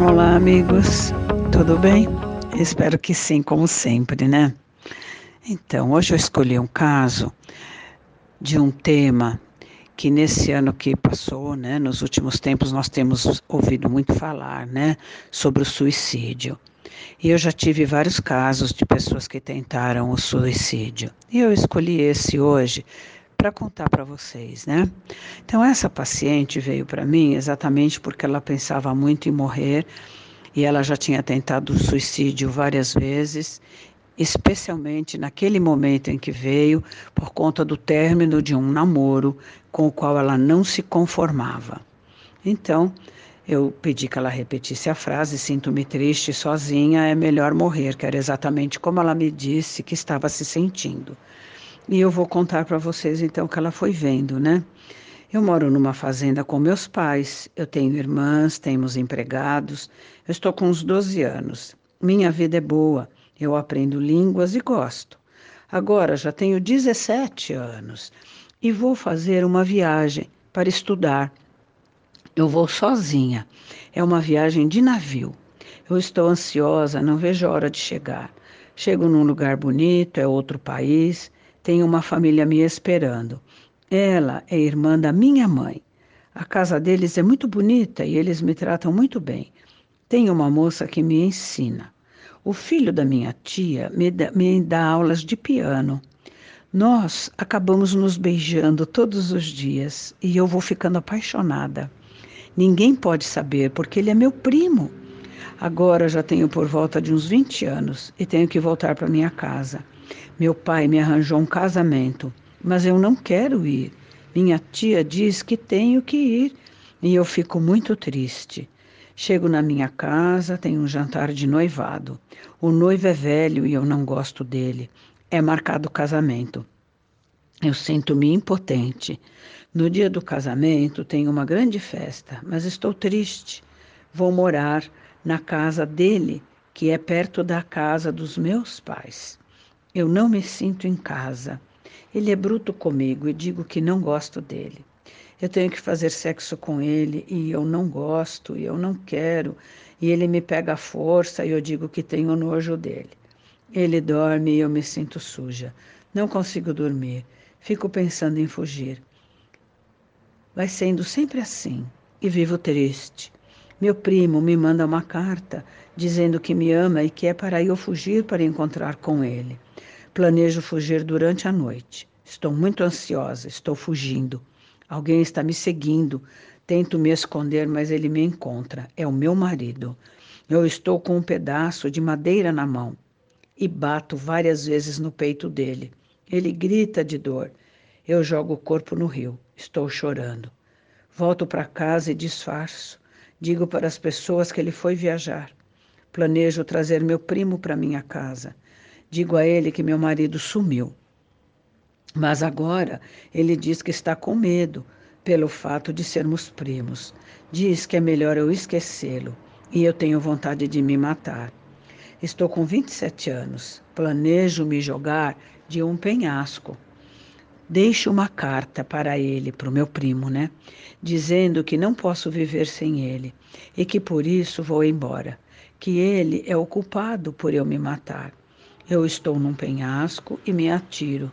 Olá, amigos. Tudo bem? Espero que sim, como sempre, né? Então, hoje eu escolhi um caso de um tema que nesse ano que passou, né, nos últimos tempos nós temos ouvido muito falar, né, sobre o suicídio. E eu já tive vários casos de pessoas que tentaram o suicídio. E eu escolhi esse hoje para contar para vocês, né? Então essa paciente veio para mim exatamente porque ela pensava muito em morrer e ela já tinha tentado suicídio várias vezes, especialmente naquele momento em que veio por conta do término de um namoro com o qual ela não se conformava. Então, eu pedi que ela repetisse a frase: Sinto-me triste sozinha, é melhor morrer, que era exatamente como ela me disse que estava se sentindo. E eu vou contar para vocês então o que ela foi vendo, né? Eu moro numa fazenda com meus pais, eu tenho irmãs, temos empregados, eu estou com uns 12 anos. Minha vida é boa, eu aprendo línguas e gosto. Agora já tenho 17 anos e vou fazer uma viagem para estudar. Eu vou sozinha. É uma viagem de navio. Eu estou ansiosa, não vejo a hora de chegar. Chego num lugar bonito, é outro país. Tenho uma família me esperando. Ela é irmã da minha mãe. A casa deles é muito bonita e eles me tratam muito bem. Tenho uma moça que me ensina. O filho da minha tia me dá, me dá aulas de piano. Nós acabamos nos beijando todos os dias e eu vou ficando apaixonada. Ninguém pode saber porque ele é meu primo. Agora já tenho por volta de uns 20 anos e tenho que voltar para minha casa. Meu pai me arranjou um casamento, mas eu não quero ir. Minha tia diz que tenho que ir e eu fico muito triste. Chego na minha casa, tem um jantar de noivado. O noivo é velho e eu não gosto dele. É marcado o casamento. Eu sinto-me impotente. No dia do casamento tem uma grande festa, mas estou triste. Vou morar na casa dele, que é perto da casa dos meus pais. Eu não me sinto em casa. Ele é bruto comigo e digo que não gosto dele. Eu tenho que fazer sexo com ele e eu não gosto, e eu não quero, e ele me pega à força e eu digo que tenho nojo dele. Ele dorme e eu me sinto suja. Não consigo dormir. Fico pensando em fugir. Vai sendo sempre assim e vivo triste. Meu primo me manda uma carta dizendo que me ama e que é para eu fugir para encontrar com ele. Planejo fugir durante a noite. Estou muito ansiosa, estou fugindo. Alguém está me seguindo. Tento me esconder, mas ele me encontra. É o meu marido. Eu estou com um pedaço de madeira na mão e bato várias vezes no peito dele. Ele grita de dor. Eu jogo o corpo no rio. Estou chorando. Volto para casa e disfarço. Digo para as pessoas que ele foi viajar. Planejo trazer meu primo para minha casa. Digo a ele que meu marido sumiu. Mas agora ele diz que está com medo pelo fato de sermos primos. Diz que é melhor eu esquecê-lo e eu tenho vontade de me matar. Estou com 27 anos. Planejo me jogar de um penhasco. Deixo uma carta para ele, para o meu primo, né? Dizendo que não posso viver sem ele e que por isso vou embora. Que ele é o culpado por eu me matar. Eu estou num penhasco e me atiro.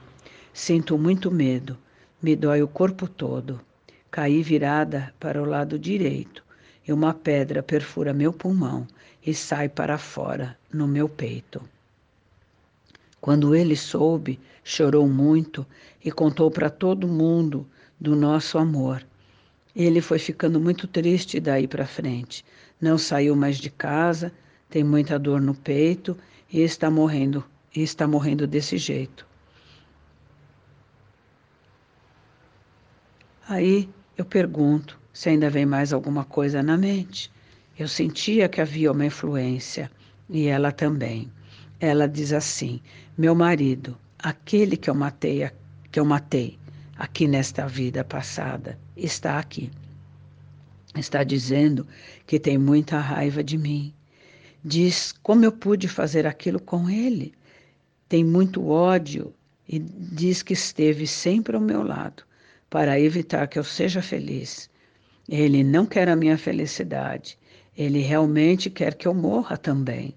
Sinto muito medo, me dói o corpo todo. Caí virada para o lado direito e uma pedra perfura meu pulmão e sai para fora no meu peito. Quando ele soube, chorou muito e contou para todo mundo do nosso amor. Ele foi ficando muito triste daí para frente. Não saiu mais de casa, tem muita dor no peito e está morrendo, e está morrendo desse jeito. Aí eu pergunto se ainda vem mais alguma coisa na mente. Eu sentia que havia uma influência e ela também. Ela diz assim: "Meu marido, aquele que eu matei, que eu matei aqui nesta vida passada, está aqui. Está dizendo que tem muita raiva de mim, diz como eu pude fazer aquilo com ele. Tem muito ódio e diz que esteve sempre ao meu lado para evitar que eu seja feliz. Ele não quer a minha felicidade. Ele realmente quer que eu morra também,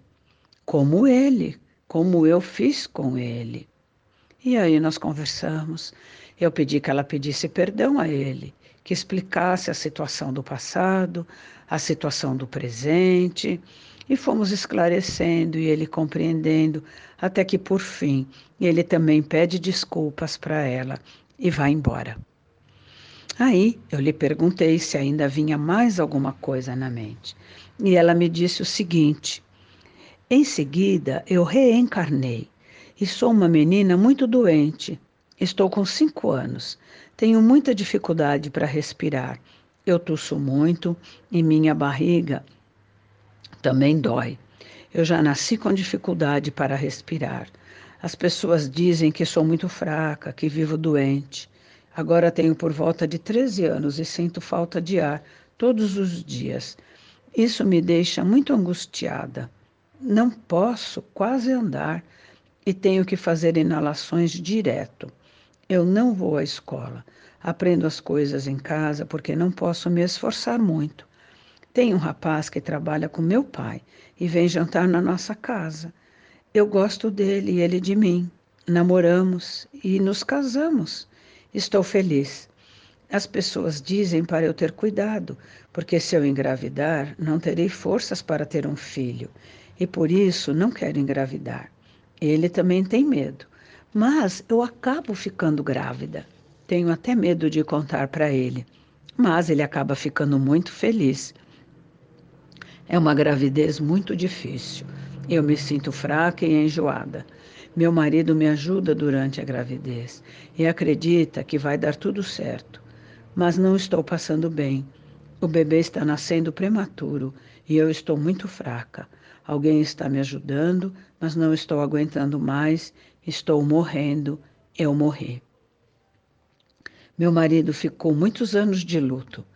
como ele, como eu fiz com ele. E aí nós conversamos. Eu pedi que ela pedisse perdão a ele, que explicasse a situação do passado, a situação do presente, e fomos esclarecendo e ele compreendendo, até que por fim ele também pede desculpas para ela e vai embora. Aí eu lhe perguntei se ainda vinha mais alguma coisa na mente. E ela me disse o seguinte: Em seguida eu reencarnei e sou uma menina muito doente. Estou com cinco anos. Tenho muita dificuldade para respirar. Eu tosso muito e minha barriga também dói. Eu já nasci com dificuldade para respirar. As pessoas dizem que sou muito fraca, que vivo doente. Agora tenho por volta de 13 anos e sinto falta de ar todos os dias. Isso me deixa muito angustiada. Não posso quase andar e tenho que fazer inalações direto. Eu não vou à escola. Aprendo as coisas em casa porque não posso me esforçar muito. Tem um rapaz que trabalha com meu pai e vem jantar na nossa casa. Eu gosto dele e ele de mim. Namoramos e nos casamos. Estou feliz. As pessoas dizem para eu ter cuidado, porque se eu engravidar, não terei forças para ter um filho e por isso não quero engravidar. Ele também tem medo. Mas eu acabo ficando grávida. Tenho até medo de contar para ele. Mas ele acaba ficando muito feliz. É uma gravidez muito difícil. Eu me sinto fraca e enjoada. Meu marido me ajuda durante a gravidez e acredita que vai dar tudo certo. Mas não estou passando bem. O bebê está nascendo prematuro e eu estou muito fraca. Alguém está me ajudando, mas não estou aguentando mais, estou morrendo, eu morri. Meu marido ficou muitos anos de luto.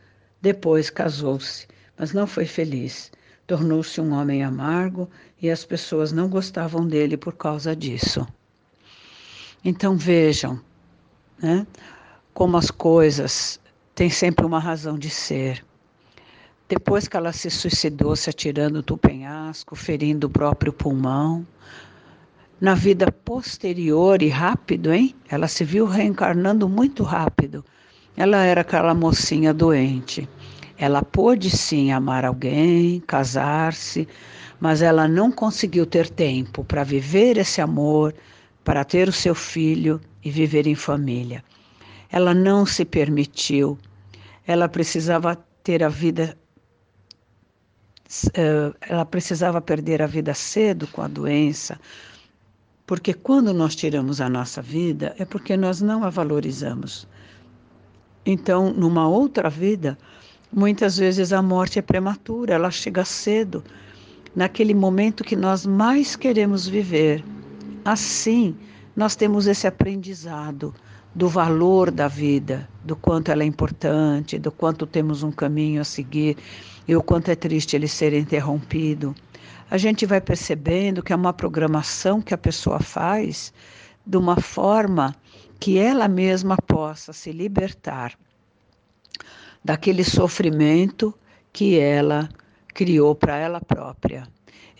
Depois casou-se, mas não foi feliz. Tornou-se um homem amargo e as pessoas não gostavam dele por causa disso. Então vejam, né, como as coisas têm sempre uma razão de ser. Depois que ela se suicidou, se atirando do penhasco, ferindo o próprio pulmão, na vida posterior e rápido, hein? Ela se viu reencarnando muito rápido. Ela era aquela mocinha doente. Ela pôde sim amar alguém, casar-se, mas ela não conseguiu ter tempo para viver esse amor, para ter o seu filho e viver em família. Ela não se permitiu. Ela precisava ter a vida eh, ela precisava perder a vida cedo com a doença, porque quando nós tiramos a nossa vida é porque nós não a valorizamos. Então, numa outra vida, muitas vezes a morte é prematura, ela chega cedo, naquele momento que nós mais queremos viver. Assim, nós temos esse aprendizado do valor da vida, do quanto ela é importante, do quanto temos um caminho a seguir e o quanto é triste ele ser interrompido. A gente vai percebendo que é uma programação que a pessoa faz de uma forma que ela mesma possa se libertar daquele sofrimento que ela criou para ela própria.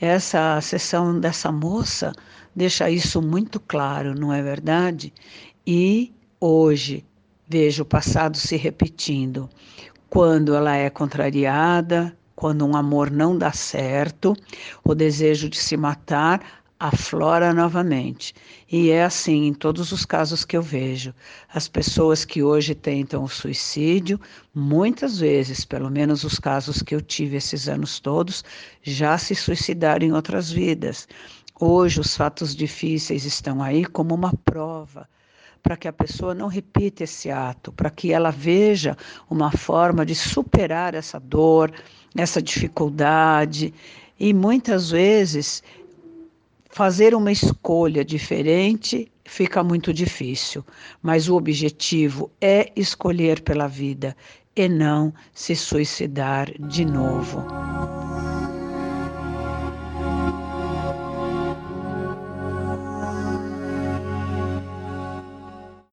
Essa sessão dessa moça deixa isso muito claro, não é verdade? E hoje vejo o passado se repetindo quando ela é contrariada, quando um amor não dá certo, o desejo de se matar aflora novamente. E é assim em todos os casos que eu vejo. As pessoas que hoje tentam o suicídio, muitas vezes, pelo menos os casos que eu tive esses anos todos, já se suicidaram em outras vidas. Hoje os fatos difíceis estão aí como uma prova para que a pessoa não repita esse ato, para que ela veja uma forma de superar essa dor, essa dificuldade. E muitas vezes fazer uma escolha diferente fica muito difícil, mas o objetivo é escolher pela vida e não se suicidar de novo.